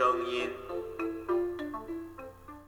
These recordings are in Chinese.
声音。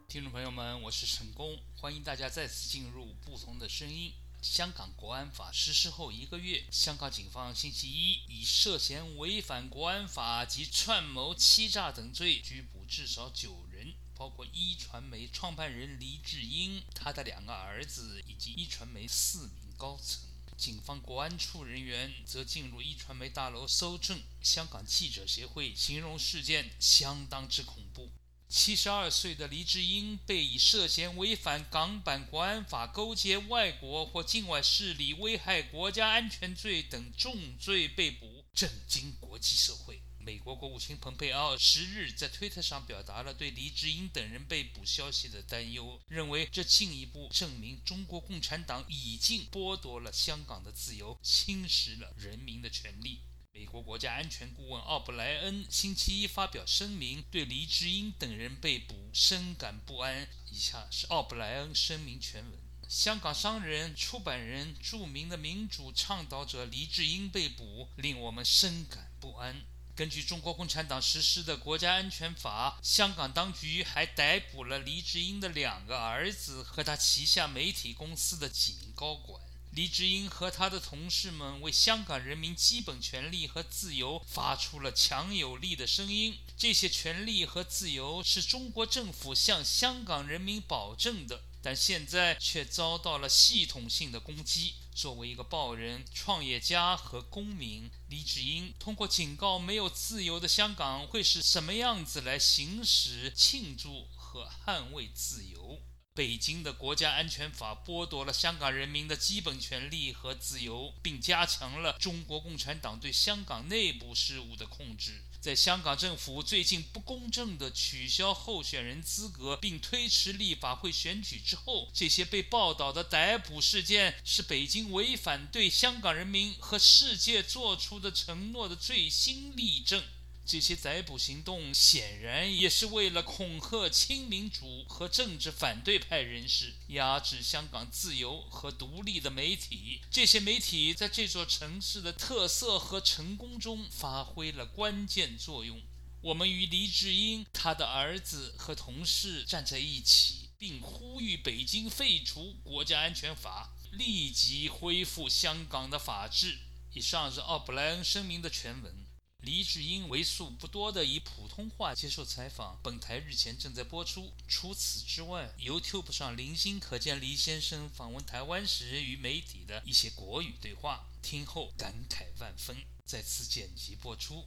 听众朋友们，我是陈工，欢迎大家再次进入不同的声音。香港国安法实施后一个月，香港警方星期一以涉嫌违反国安法及串谋欺诈等罪拘捕至少九人，包括一传媒创办人黎智英、他的两个儿子以及一传媒四名高层。警方国安处人员则进入一传媒大楼搜证。香港记者协会形容事件相当之恐怖。七十二岁的黎智英被以涉嫌违反港版国安法、勾结外国或境外势力危害国家安全罪等重罪被捕，震惊国际社会。美国国务卿蓬佩奥十日在推特上表达了对黎智英等人被捕消息的担忧，认为这进一步证明中国共产党已经剥夺了香港的自由，侵蚀了人民的权利。美国国家安全顾问奥布莱恩星期一发表声明，对黎智英等人被捕深感不安。以下是奥布莱恩声明全文：香港商人、出版人、著名的民主倡导者黎智英被捕，令我们深感不安。根据中国共产党实施的国家安全法，香港当局还逮捕了黎智英的两个儿子和他旗下媒体公司的几名高管。黎智英和他的同事们为香港人民基本权利和自由发出了强有力的声音。这些权利和自由是中国政府向香港人民保证的，但现在却遭到了系统性的攻击。作为一个报人、创业家和公民，李智英通过警告没有自由的香港会是什么样子来行使、庆祝和捍卫自由。北京的国家安全法剥夺了香港人民的基本权利和自由，并加强了中国共产党对香港内部事务的控制。在香港政府最近不公正的取消候选人资格并推迟立法会选举之后，这些被报道的逮捕事件是北京违反对香港人民和世界做出的承诺的最新例证。这些逮捕行动显然也是为了恐吓亲民主和政治反对派人士，压制香港自由和独立的媒体。这些媒体在这座城市的特色和成功中发挥了关键作用。我们与黎智英、他的儿子和同事站在一起，并呼吁北京废除国家安全法，立即恢复香港的法治。以上是奥布莱恩声明的全文。黎智英为数不多的以普通话接受采访，本台日前正在播出。除此之外，YouTube 上零星可见黎先生访问台湾时与媒体的一些国语对话，听后感慨万分，再次剪辑播出。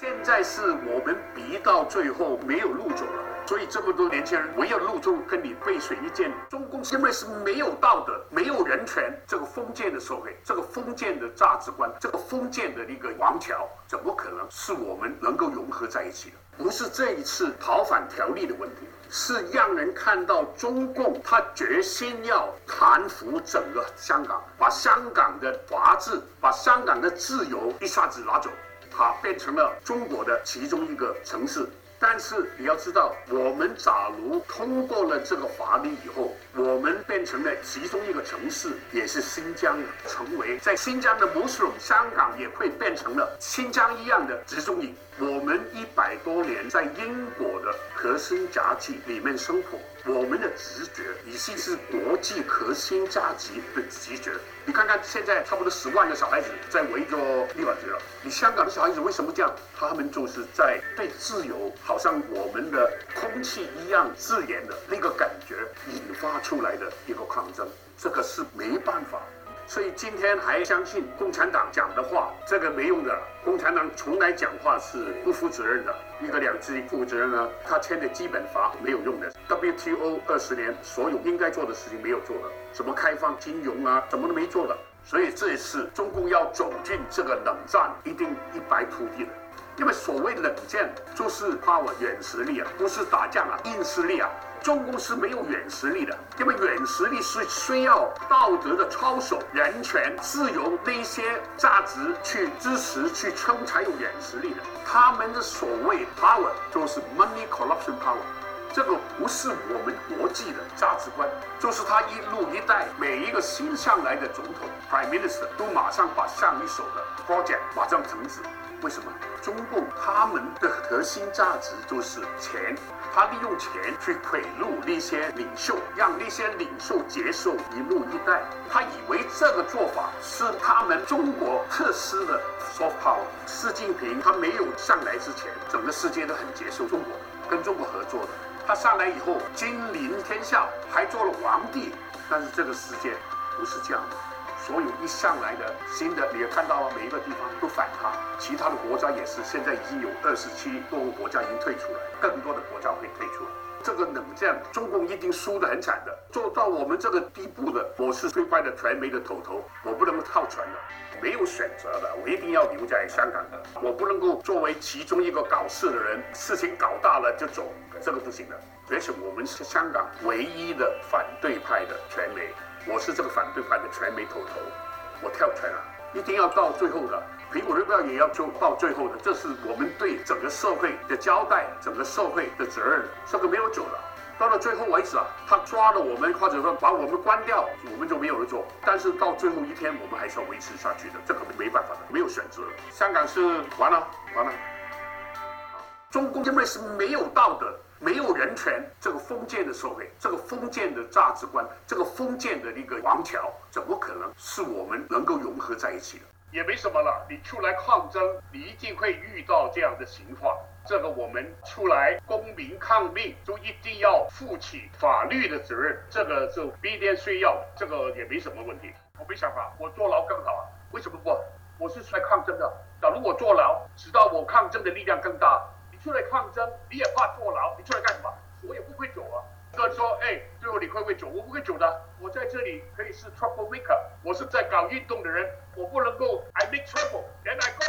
现在是我们逼到最后没有路走了，所以这么多年轻人唯有路中跟你背水一战。中共因为是没有道德、没有人权，这个封建的社会，这个封建的价值观，这个封建的一个王朝，怎么可能是我们能够融合在一起的？不是这一次逃犯条例的问题，是让人看到中共他决心要贪腐整个香港，把香港的法治、把香港的自由一下子拿走。它变成了中国的其中一个城市，但是你要知道，我们假如通过了这个法律以后，我们变成了其中一个城市，也是新疆的，成为在新疆的穆斯林，香港也会变成了新疆一样的集中营。我们一百多年在英国的核心价值里面生活，我们的直觉已经是国际核心价值的直觉。你看看现在差不多十万个小孩子在围着立法局了，你香港的小孩子为什么这样？他们就是在对自由，好像我们的空气一样自然的那个感觉引发出来的一个抗争，这个是没办法。所以今天还相信共产党讲的话，这个没用的。共产党从来讲话是不负责任的。一个两制负责任呢，他签的基本法没有用的。WTO 二十年所有应该做的事情没有做的，什么开放金融啊，什么都没做的。所以这一次中共要走进这个冷战，一定一败涂地的。因为所谓冷战就是怕我软实力啊，不是打仗啊，硬实力啊。中共是没有软实力的，因为软实力是需要道德的操守、人权、自由那些价值去支持、去撑才有软实力的。他们的所谓 power 就是 money corruption power。这个不是我们国际的价值观，就是他一路一带每一个新上来的总统 （Prime Minister） 都马上把上一手的 project 马上停止。为什么？中共他们的核心价值就是钱，他利用钱去贿赂那些领袖，让那些领袖接受一路一带。他以为这个做法是他们中国特施的 soft power。习近平他没有上来之前，整个世界都很接受中国，跟中国合作的。他上来以后，君临天下，还做了皇帝。但是这个世界不是这样的。所有一上来的新的，你也看到了，每一个地方都反他，其他的国家也是，现在已经有二十七多个国家已经退出了，更多的国家会退出。这个冷战，中共一定输得很惨的。做到我们这个地步的，我是最快的传媒的头头，我不能够套船的，没有选择的，我一定要留在香港的，我不能够作为其中一个搞事的人，事情搞大了就走，这个不行的。而且我们是香港唯一的反对派的传媒。我是这个反对派的传媒头头，我跳出来了，一定要到最后的。苹果日报也要做到最后的，这是我们对整个社会的交代，整个社会的责任。这个没有走了，到了最后为止啊，他抓了我们，或者说把我们关掉，我们就没有了做。但是到最后一天，我们还是要维持下去的，这个没办法的，没有选择。香港是完了，完了。中共因为是没有道德。没有人权，这个封建的社会，这个封建的价值观，这个封建的一个王朝，怎么可能是我们能够融合在一起的？也没什么了，你出来抗争，你一定会遇到这样的情况。这个我们出来公民抗命，就一定要负起法律的责任，这个就必定需要，这个也没什么问题。我没想法，我坐牢更好啊？为什么不？我是出来抗争的。假如我坐牢，直到我抗争的力量更大。出来抗争，你也怕坐牢？你出来干什么？我也不会走啊。哥说，哎，最后你会不会走？我不会走的。我在这里可以是 trouble maker，我是在搞运动的人，我不能够 I make trouble，then I go，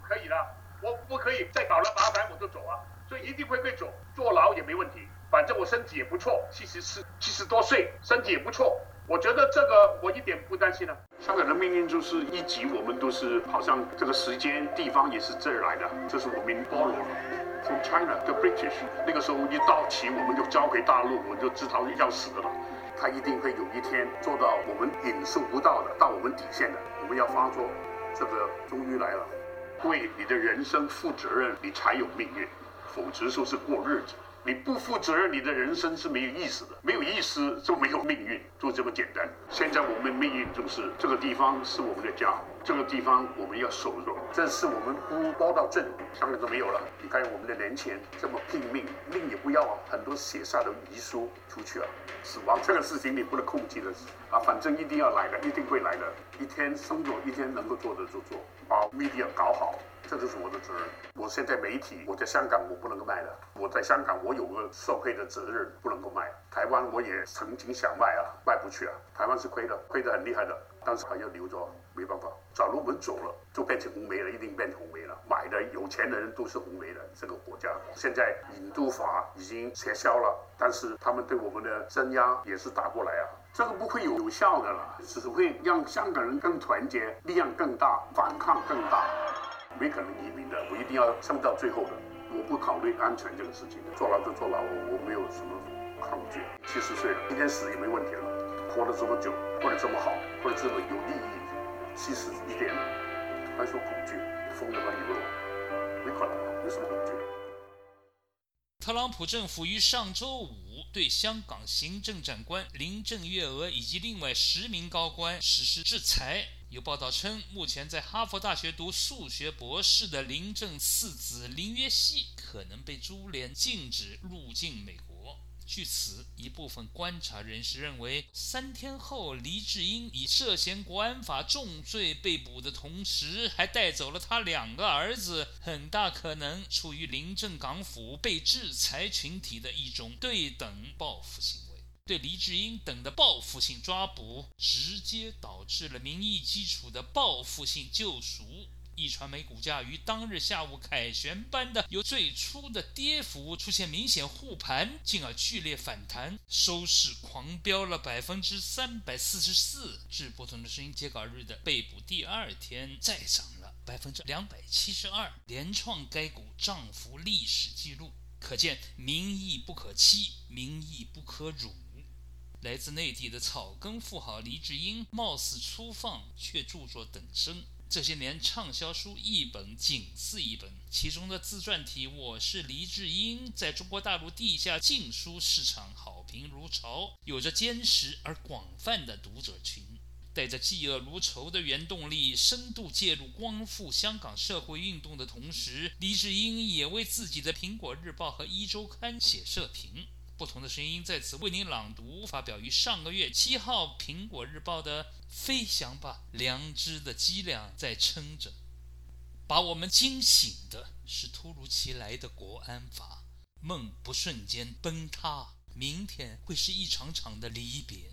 不可以的。我不可以再搞了麻烦我就走啊。所以一定会被走，坐牢也没问题。反正我身体也不错，七十四七十多岁，身体也不错。我觉得这个我一点不担心啊。香港的命运就是一级，我们都是好像这个时间地方也是这儿来的，这是我们 borrow from China 的 British。那个时候一到期，我们就交给大陆，我们就知道要死了。他一定会有一天做到我们忍受不到的，到我们底线的。我们要发作，这个终于来了。为你的人生负责任，你才有命运，否则就是过日子。你不负责任，你的人生是没有意思的，没有意思就没有命运，就这么简单。现在我们命运就是这个地方是我们的家，这个地方我们要守住。这是我们不包到镇，香港都没有了。你看我们的年前这么拼命，命也不要啊，很多写下的遗书出去了，死亡这个事情你不能控制的啊，反正一定要来的，一定会来的。一天生做，一天能够做的就做，把 media 搞好。这就是我的责任。我现在媒体，我在香港我不能够卖的。我在香港，我有个社会的责任，不能够卖。台湾我也曾经想卖啊，卖不去啊。台湾是亏的，亏得很厉害的，但是还要留着，没办法。假如我们走了，就变成红梅了，一定变成红梅了。买的有钱的人都是红梅的这个国家。现在引渡法已经撤销了，但是他们对我们的镇压也是打过来啊。这个不会有有效的了，只会让香港人更团结，力量更大，反抗更大。没可能移民的，我一定要撑到最后的。我不考虑安全这个事情，坐牢就坐牢，我没有什么抗拒。七十岁了，今天死也没问题了。活了这么久，过得这么好，过得这么有意义，其实一点，还说恐惧，疯了吧？你问我，没可能，有什么恐惧？特朗普政府于上周五对香港行政长官林郑月娥以及另外十名高官实施制裁。有报道称，目前在哈佛大学读数学博士的林正四子林约熙可能被株连禁止入境美国。据此，一部分观察人士认为，三天后黎智英以涉嫌国安法重罪被捕的同时，还带走了他两个儿子，很大可能出于临阵港府被制裁群体的一种对等报复行为。对黎智英等的报复性抓捕，直接导致了民意基础的报复性救赎。一传媒股价于当日下午凯旋般的由最初的跌幅出现明显护盘，进而剧烈反弹，收市狂飙了百分之三百四十四，至不同的声音截稿日的被捕第二天再涨了百分之两百七十二，连创该股涨幅历史记录。可见民意不可欺，民意不可辱。来自内地的草根富豪黎智英，貌似粗放，却著作等身。这些年畅销书一本紧似一本，其中的自传体《我是黎智英》在中国大陆地下禁书市场好评如潮，有着坚实而广泛的读者群。带着嫉恶如仇的原动力，深度介入光复香港社会运动的同时，黎智英也为自己的《苹果日报》和《一周刊》写社评。不同的声音在此为您朗读，发表于上个月七号《苹果日报》的“飞翔吧，良知的脊梁在撑着”。把我们惊醒的是突如其来的国安法，梦不瞬间崩塌，明天会是一场场的离别，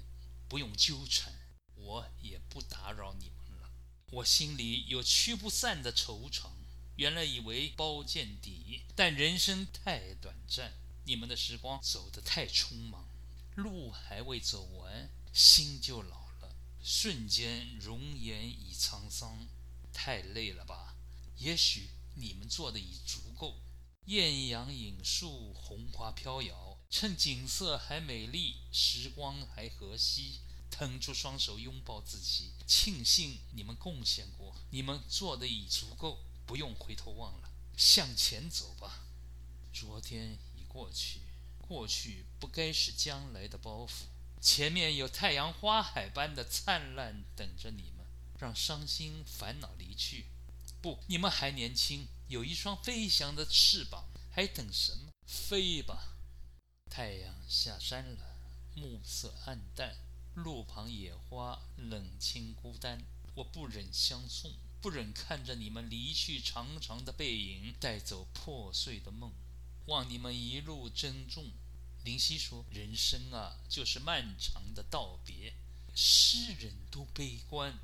不用纠缠，我也不打扰你们了。我心里有驱不散的惆怅，原来以为包见底，但人生太短暂。你们的时光走得太匆忙，路还未走完，心就老了，瞬间容颜已沧桑，太累了吧？也许你们做的已足够。艳阳引树，红花飘摇，趁景色还美丽，时光还和煦，腾出双手拥抱自己，庆幸你们贡献过，你们做的已足够，不用回头望了，向前走吧。昨天。过去，过去不该是将来的包袱。前面有太阳花海般的灿烂等着你们，让伤心烦恼离去。不，你们还年轻，有一双飞翔的翅膀，还等什么？飞吧！太阳下山了，暮色暗淡，路旁野花冷清孤单。我不忍相送，不忍看着你们离去，长长的背影带走破碎的梦。望你们一路珍重。林夕说：“人生啊，就是漫长的道别。诗人都悲观，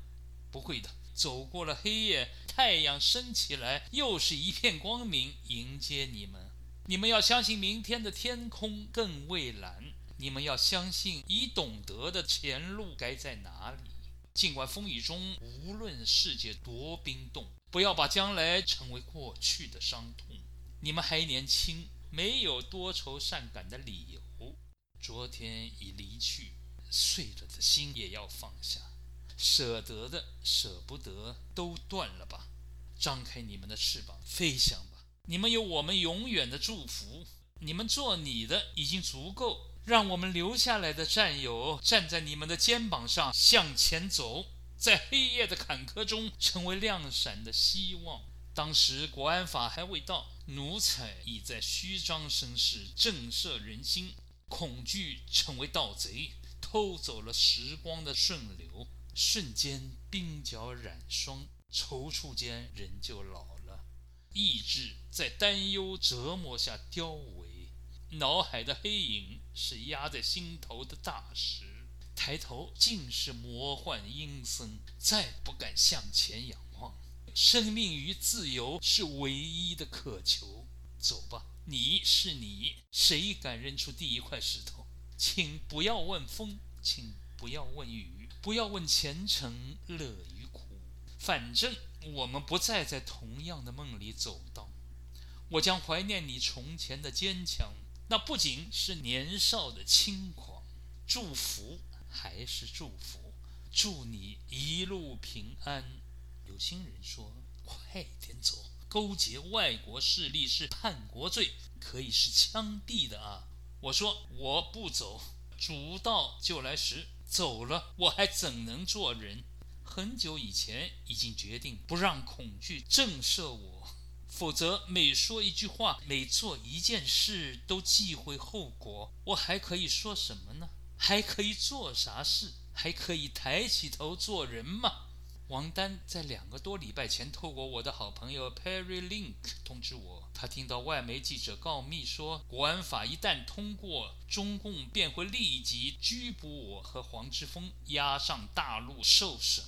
不会的。走过了黑夜，太阳升起来，又是一片光明迎接你们。你们要相信明天的天空更蔚蓝。你们要相信，已懂得的前路该在哪里。尽管风雨中，无论世界多冰冻，不要把将来成为过去的伤痛。”你们还年轻，没有多愁善感的理由。昨天已离去，碎了的心也要放下，舍得的、舍不得都断了吧。张开你们的翅膀，飞翔吧！你们有我们永远的祝福。你们做你的已经足够，让我们留下来的战友站在你们的肩膀上向前走，在黑夜的坎坷中成为亮闪的希望。当时国安法还未到，奴才已在虚张声势，震慑人心。恐惧成为盗贼，偷走了时光的顺流。瞬间鬓角染霜，踌躇间人就老了。意志在担忧折磨下凋萎，脑海的黑影是压在心头的大石。抬头尽是魔幻阴森，再不敢向前仰。生命与自由是唯一的渴求。走吧，你是你，谁敢扔出第一块石头？请不要问风，请不要问雨，不要问前程乐与苦。反正我们不再在同样的梦里走到。我将怀念你从前的坚强，那不仅是年少的轻狂。祝福还是祝福，祝你一路平安。有心人说：“快点走，勾结外国势力是叛国罪，可以是枪毙的啊！”我说：“我不走，主道就来时，走了我还怎能做人？很久以前已经决定不让恐惧震慑我，否则每说一句话，每做一件事都忌讳后果，我还可以说什么呢？还可以做啥事？还可以抬起头做人吗？”王丹在两个多礼拜前，透过我的好朋友 Perry Link 通知我，他听到外媒记者告密说，国安法一旦通过，中共便会立即拘捕我和黄之锋，押上大陆受审。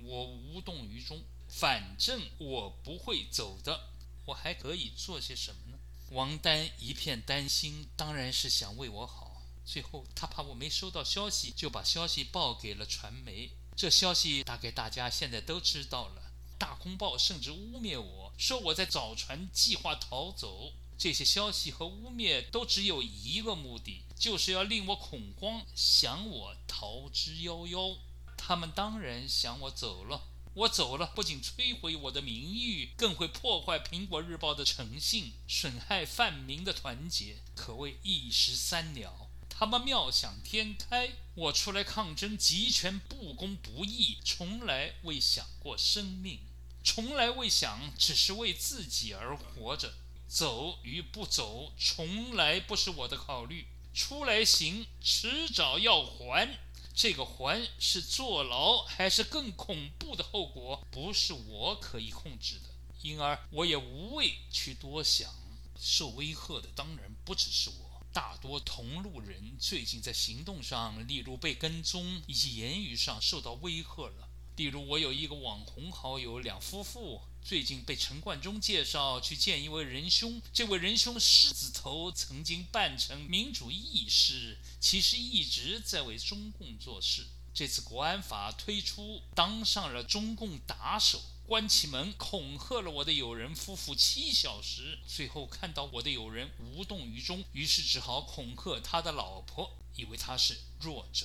我无动于衷，反正我不会走的，我还可以做些什么呢？王丹一片担心，当然是想为我好。最后，他怕我没收到消息，就把消息报给了传媒。这消息大概大家现在都知道了。大公报甚至污蔑我说我在造船计划逃走。这些消息和污蔑都只有一个目的，就是要令我恐慌，想我逃之夭夭。他们当然想我走了。我走了，不仅摧毁我的名誉，更会破坏《苹果日报》的诚信，损害泛民的团结，可谓一石三鸟。他们妙想天开，我出来抗争集权不公不义，从来未想过生命，从来未想只是为自己而活着。走与不走，从来不是我的考虑。出来行，迟早要还。这个还是坐牢，还是更恐怖的后果，不是我可以控制的。因而我也无谓去多想。受威吓的当然不只是我，大多同路人最近在行动上，例如被跟踪，以及言语上受到威吓了。例如，我有一个网红好友，两夫妇最近被陈冠中介绍去见一位仁兄。这位仁兄狮子头，曾经扮成民主义士，其实一直在为中共做事。这次国安法推出，当上了中共打手，关起门恐吓了我的友人夫妇七小时，最后看到我的友人无动于衷，于是只好恐吓他的老婆，以为他是弱者。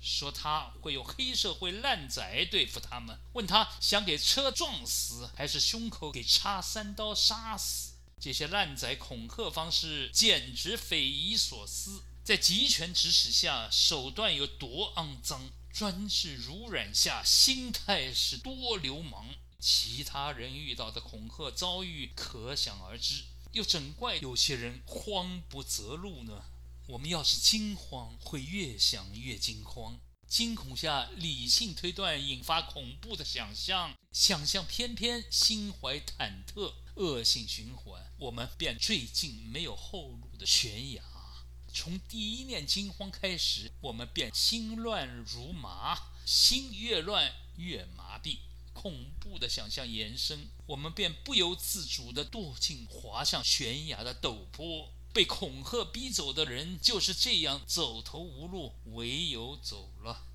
说他会用黑社会烂仔对付他们，问他想给车撞死，还是胸口给插三刀杀死？这些烂仔恐吓方式简直匪夷所思，在集权指使下，手段有多肮脏；专制濡染下，心态是多流氓。其他人遇到的恐吓遭遇可想而知，又怎怪有些人慌不择路呢？我们要是惊慌，会越想越惊慌。惊恐下，理性推断引发恐怖的想象，想象偏偏心怀忐忑，恶性循环，我们便坠进没有后路的悬崖。从第一念惊慌开始，我们便心乱如麻，心越乱越麻痹。恐怖的想象延伸，我们便不由自主地堕进滑向悬崖的陡坡。被恐吓逼走的人就是这样走投无路，唯有走了。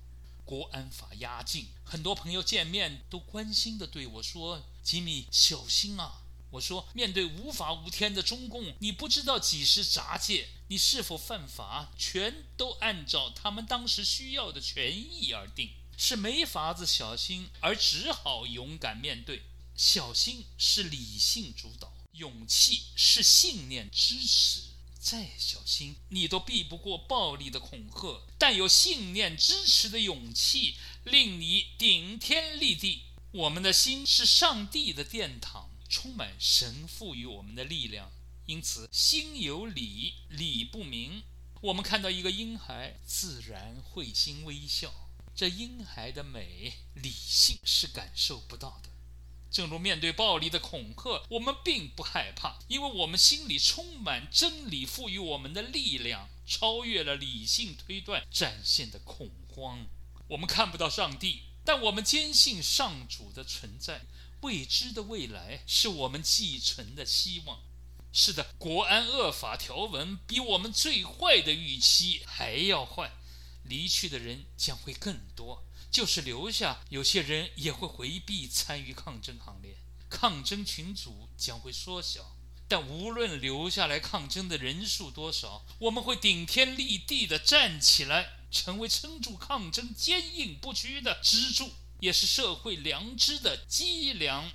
国安法压境，很多朋友见面都关心地对我说：“吉米，小心啊！”我说：“面对无法无天的中共，你不知道几时闸界，你是否犯法，全都按照他们当时需要的权益而定，是没法子小心，而只好勇敢面对。小心是理性主导，勇气是信念支持。”再小心，你都避不过暴力的恐吓；但有信念支持的勇气，令你顶天立地。我们的心是上帝的殿堂，充满神赋予我们的力量。因此，心有理，理不明。我们看到一个婴孩，自然会心微笑。这婴孩的美，理性是感受不到的。正如面对暴力的恐吓，我们并不害怕，因为我们心里充满真理赋予我们的力量，超越了理性推断展现的恐慌。我们看不到上帝，但我们坚信上主的存在。未知的未来是我们寄存的希望。是的，国安恶法条文比我们最坏的预期还要坏，离去的人将会更多。就是留下，有些人也会回避参与抗争行列，抗争群组将会缩小。但无论留下来抗争的人数多少，我们会顶天立地地站起来，成为撑住抗争坚硬不屈的支柱，也是社会良知的脊梁。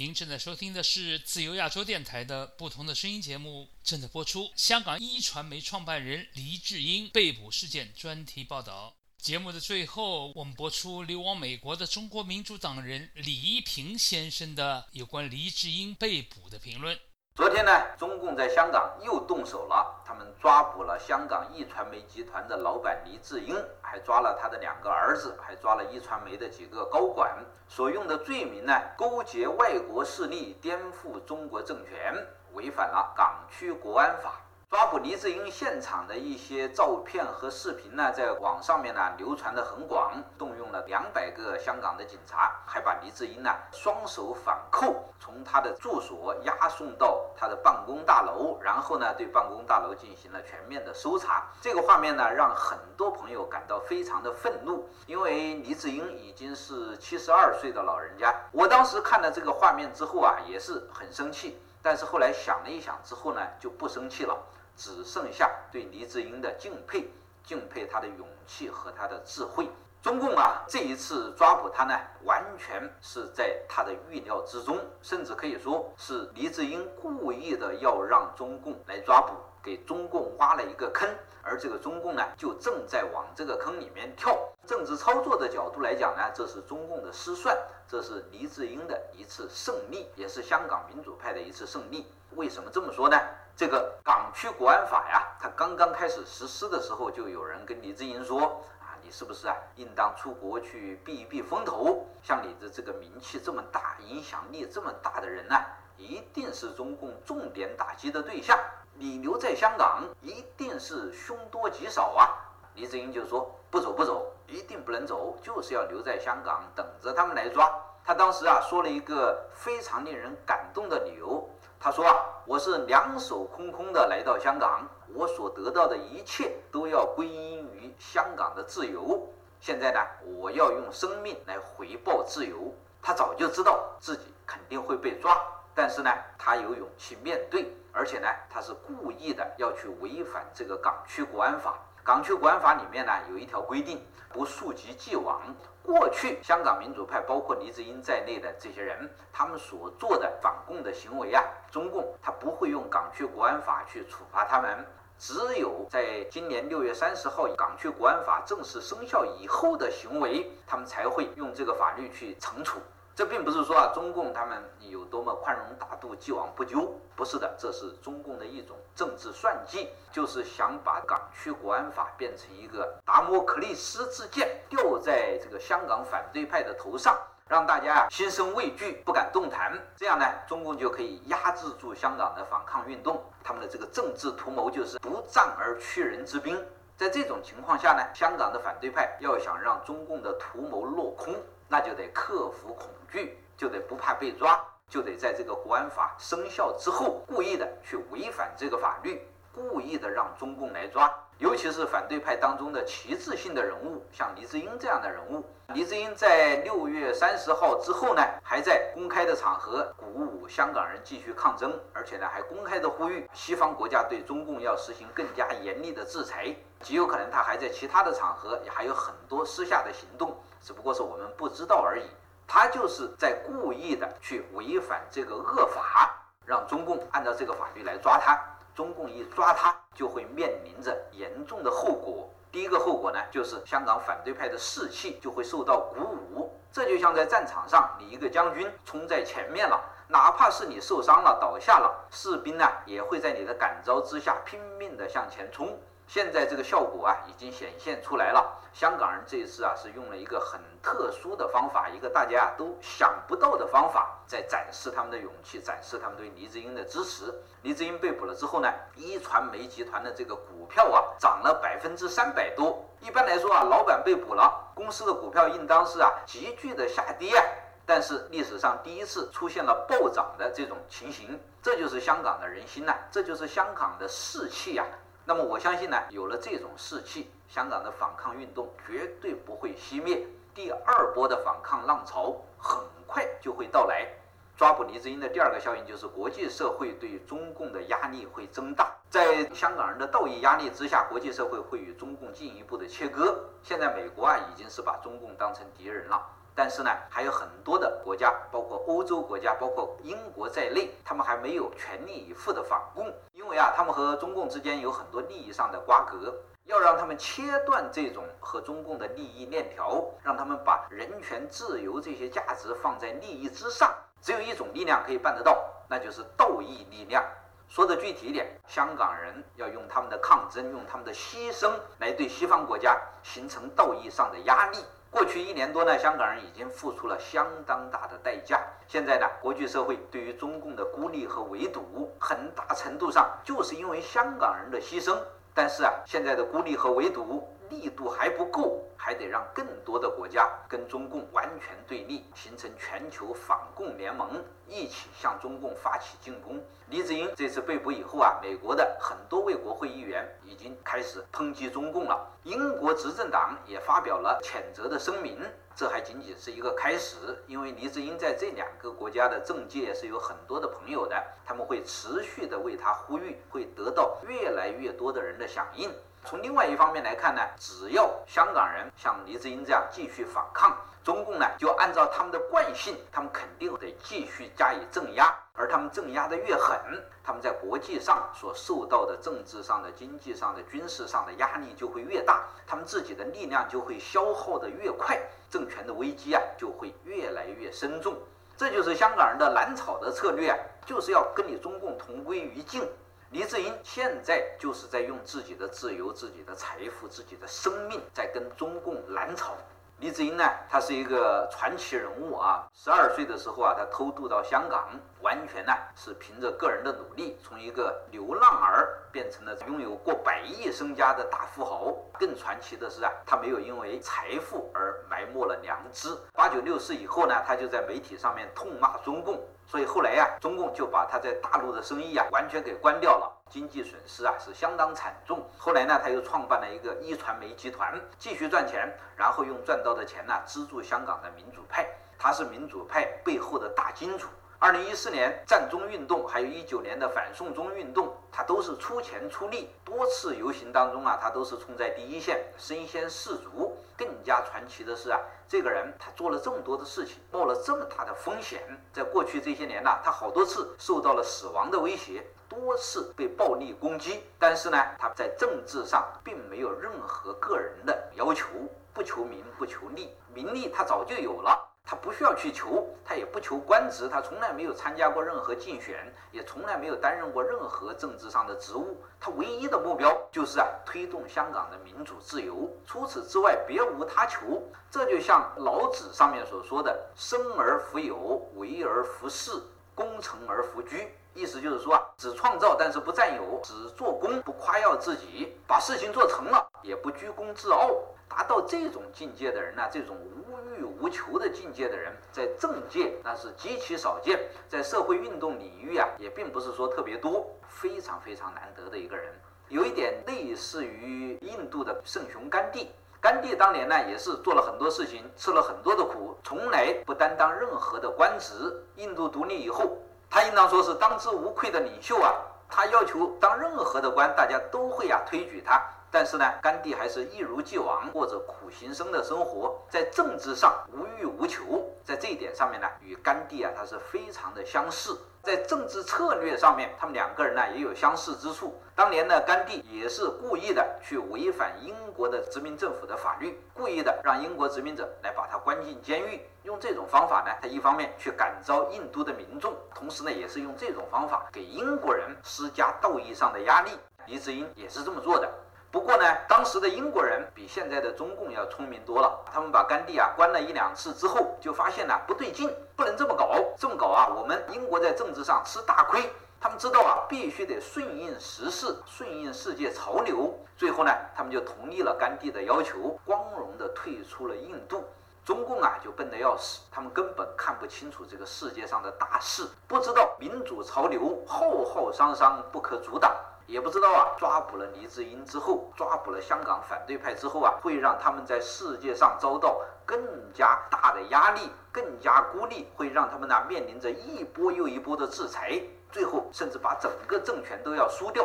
您正在收听的是自由亚洲电台的不同的声音节目，正在播出香港一传媒创办人黎智英被捕事件专题报道。节目的最后，我们播出流亡美国的中国民主党人李一平先生的有关黎智英被捕的评论。昨天呢，中共在香港又动手了，他们抓捕了香港易传媒集团的老板黎智英，还抓了他的两个儿子，还抓了一传媒的几个高管。所用的罪名呢，勾结外国势力颠覆中国政权，违反了港区国安法。抓捕黎智英现场的一些照片和视频呢，在网上面呢流传的很广，动用了两百个香港的警察，还把黎智英呢双手反扣，从他的住所押送到他的办公大楼，然后呢对办公大楼进行了全面的搜查。这个画面呢，让很多朋友感到非常的愤怒，因为黎智英已经是七十二岁的老人家。我当时看了这个画面之后啊，也是很生气，但是后来想了一想之后呢，就不生气了。只剩下对黎智英的敬佩，敬佩他的勇气和他的智慧。中共啊，这一次抓捕他呢，完全是在他的预料之中，甚至可以说是黎智英故意的要让中共来抓捕，给中共挖了一个坑，而这个中共呢，就正在往这个坑里面跳。政治操作的角度来讲呢，这是中共的失算，这是黎智英的一次胜利，也是香港民主派的一次胜利。为什么这么说呢？这个港区国安法呀，它刚刚开始实施的时候，就有人跟李志英说啊，你是不是啊，应当出国去避一避风头？像你的这个名气这么大，影响力这么大的人呢，一定是中共重点打击的对象。你留在香港，一定是凶多吉少啊。李志英就说不走不走，一定不能走，就是要留在香港等着他们来抓。他当时啊说了一个非常令人感动的理由。他说啊，我是两手空空的来到香港，我所得到的一切都要归因于香港的自由。现在呢，我要用生命来回报自由。他早就知道自己肯定会被抓，但是呢，他有勇气面对，而且呢，他是故意的要去违反这个港区国安法。港区国安法里面呢，有一条规定，不溯及既往。过去香港民主派，包括黎智英在内的这些人，他们所做的反共的行为啊，中共他不会用港区国安法去处罚他们，只有在今年六月三十号港区国安法正式生效以后的行为，他们才会用这个法律去惩处。这并不是说啊，中共他们有多么宽容大度、既往不咎，不是的，这是中共的一种政治算计，就是想把港区国安法变成一个达摩克利斯之剑，吊在这个香港反对派的头上，让大家啊心生畏惧，不敢动弹。这样呢，中共就可以压制住香港的反抗运动。他们的这个政治图谋就是不战而屈人之兵。在这种情况下呢，香港的反对派要想让中共的图谋落空。那就得克服恐惧，就得不怕被抓，就得在这个国安法生效之后，故意的去违反这个法律，故意的让中共来抓。尤其是反对派当中的旗帜性的人物，像黎智英这样的人物。黎智英在六月三十号之后呢，还在公开的场合鼓舞香港人继续抗争，而且呢，还公开的呼吁西方国家对中共要实行更加严厉的制裁。极有可能他还在其他的场合也还有很多私下的行动。只不过是我们不知道而已，他就是在故意的去违反这个恶法，让中共按照这个法律来抓他。中共一抓他，就会面临着严重的后果。第一个后果呢，就是香港反对派的士气就会受到鼓舞。这就像在战场上，你一个将军冲在前面了，哪怕是你受伤了、倒下了，士兵呢也会在你的感召之下拼命的向前冲。现在这个效果啊，已经显现出来了。香港人这一次啊，是用了一个很特殊的方法，一个大家啊都想不到的方法，在展示他们的勇气，展示他们对黎智英的支持。黎智英被捕了之后呢，一传媒集团的这个股票啊，涨了百分之三百多。一般来说啊，老板被捕了，公司的股票应当是啊急剧的下跌啊。但是历史上第一次出现了暴涨的这种情形，这就是香港的人心呐，这就是香港的士气呀。那么我相信呢，有了这种士气，香港的反抗运动绝对不会熄灭。第二波的反抗浪潮很快就会到来。抓捕黎智英的第二个效应就是国际社会对中共的压力会增大。在香港人的道义压力之下，国际社会会与中共进一步的切割。现在美国啊已经是把中共当成敌人了。但是呢，还有很多的国家，包括欧洲国家，包括英国在内，他们还没有全力以赴的反共，因为啊，他们和中共之间有很多利益上的瓜葛，要让他们切断这种和中共的利益链条，让他们把人权、自由这些价值放在利益之上，只有一种力量可以办得到，那就是道义力量。说的具体一点，香港人要用他们的抗争，用他们的牺牲来对西方国家形成道义上的压力。过去一年多呢，香港人已经付出了相当大的代价。现在呢，国际社会对于中共的孤立和围堵，很大程度上就是因为香港人的牺牲。但是啊，现在的孤立和围堵力度还不够，还得让更多的国家跟中共完全对立，形成全球反共联盟，一起向中共发起进攻。黎智英这次被捕以后啊，美国的很多位国会议员已经开始抨击中共了，英国执政党也发表了谴责的声明。这还仅仅是一个开始，因为黎智英在这两个国家的政界是有很多的朋友的，他们会持续的为他呼吁，会得到越来越多的人的响应。从另外一方面来看呢，只要香港人像黎智英这样继续反抗，中共呢就按照他们的惯性，他们肯定得继续加以镇压，而他们镇压的越狠，他们在国际上所受到的政治上的、经济上的、军事上的压力就会越大，他们自己的力量就会消耗的越快，政权的危机啊就会越来越深重。这就是香港人的蓝草的策略，就是要跟你中共同归于尽。黎智英现在就是在用自己的自由、自己的财富、自己的生命，在跟中共蓝草。黎智英呢，他是一个传奇人物啊。十二岁的时候啊，他偷渡到香港，完全呢是凭着个人的努力，从一个流浪儿变成了拥有过百亿身家的大富豪。更传奇的是啊，他没有因为财富而埋没了良知。八九六四以后呢，他就在媒体上面痛骂中共，所以后来呀，中共就把他在大陆的生意啊完全给关掉了。经济损失啊是相当惨重。后来呢，他又创办了一个一传媒集团，继续赚钱，然后用赚到的钱呢资助香港的民主派。他是民主派背后的大金主。二零一四年战中运动，还有一九年的反送中运动，他都是出钱出力。多次游行当中啊，他都是冲在第一线，身先士卒。更加传奇的是啊，这个人他做了这么多的事情，冒了这么大的风险，在过去这些年呢，他好多次受到了死亡的威胁。多次被暴力攻击，但是呢，他在政治上并没有任何个人的要求，不求名不求利，名利他早就有了，他不需要去求，他也不求官职，他从来没有参加过任何竞选，也从来没有担任过任何政治上的职务，他唯一的目标就是啊，推动香港的民主自由，除此之外别无他求。这就像老子上面所说的“生而弗有，为而弗恃，功成而弗居”。意思就是说啊，只创造但是不占有，只做功不夸耀自己，把事情做成了也不居功自傲，达到这种境界的人呢，这种无欲无求的境界的人，在政界那是极其少见，在社会运动领域啊，也并不是说特别多，非常非常难得的一个人，有一点类似于印度的圣雄甘地。甘地当年呢，也是做了很多事情，吃了很多的苦，从来不担当任何的官职。印度独立以后。他应当说是当之无愧的领袖啊！他要求当任何的官，大家都会啊推举他。但是呢，甘地还是一如既往过着苦行僧的生活，在政治上无欲无求。在这一点上面呢，与甘地啊他是非常的相似。在政治策略上面，他们两个人呢也有相似之处。当年呢，甘地也是故意的去违反英国的殖民政府的法律，故意的让英国殖民者来把他关进监狱。用这种方法呢，他一方面去感召印度的民众，同时呢，也是用这种方法给英国人施加道义上的压力。黎智英也是这么做的。不过呢，当时的英国人比现在的中共要聪明多了。他们把甘地啊关了一两次之后，就发现呢不对劲，不能这么搞，这么搞啊，我们英国在政治上吃大亏。他们知道啊，必须得顺应时势，顺应世界潮流。最后呢，他们就同意了甘地的要求，光荣地退出了印度。中共啊就笨得要死，他们根本看不清楚这个世界上的大势，不知道民主潮流浩浩汤汤不可阻挡。也不知道啊，抓捕了黎智英之后，抓捕了香港反对派之后啊，会让他们在世界上遭到更加大的压力，更加孤立，会让他们呢面临着一波又一波的制裁，最后甚至把整个政权都要输掉。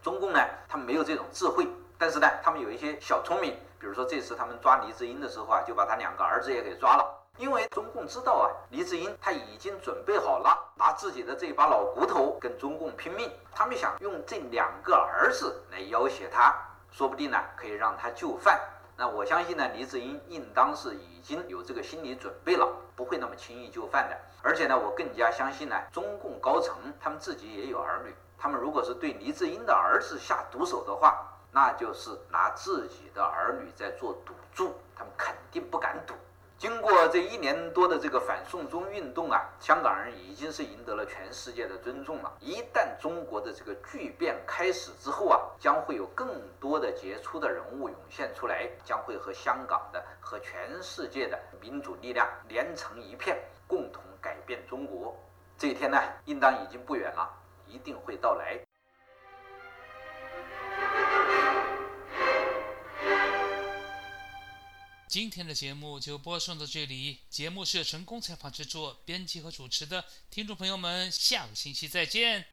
中共呢，他们没有这种智慧，但是呢，他们有一些小聪明，比如说这次他们抓黎智英的时候啊，就把他两个儿子也给抓了。因为中共知道啊，黎智英他已经准备好了，拿自己的这把老骨头跟中共拼命。他们想用这两个儿子来要挟他，说不定呢可以让他就范。那我相信呢，黎智英应当是已经有这个心理准备了，不会那么轻易就范的。而且呢，我更加相信呢，中共高层他们自己也有儿女，他们如果是对黎智英的儿子下毒手的话，那就是拿自己的儿女在做赌注，他们肯定不敢赌。经过这一年多的这个反送中运动啊，香港人已经是赢得了全世界的尊重了。一旦中国的这个巨变开始之后啊，将会有更多的杰出的人物涌现出来，将会和香港的和全世界的民主力量连成一片，共同改变中国。这一天呢，应当已经不远了，一定会到来。今天的节目就播送到这里。节目是成功采访制作、编辑和主持的。听众朋友们，下个星期再见。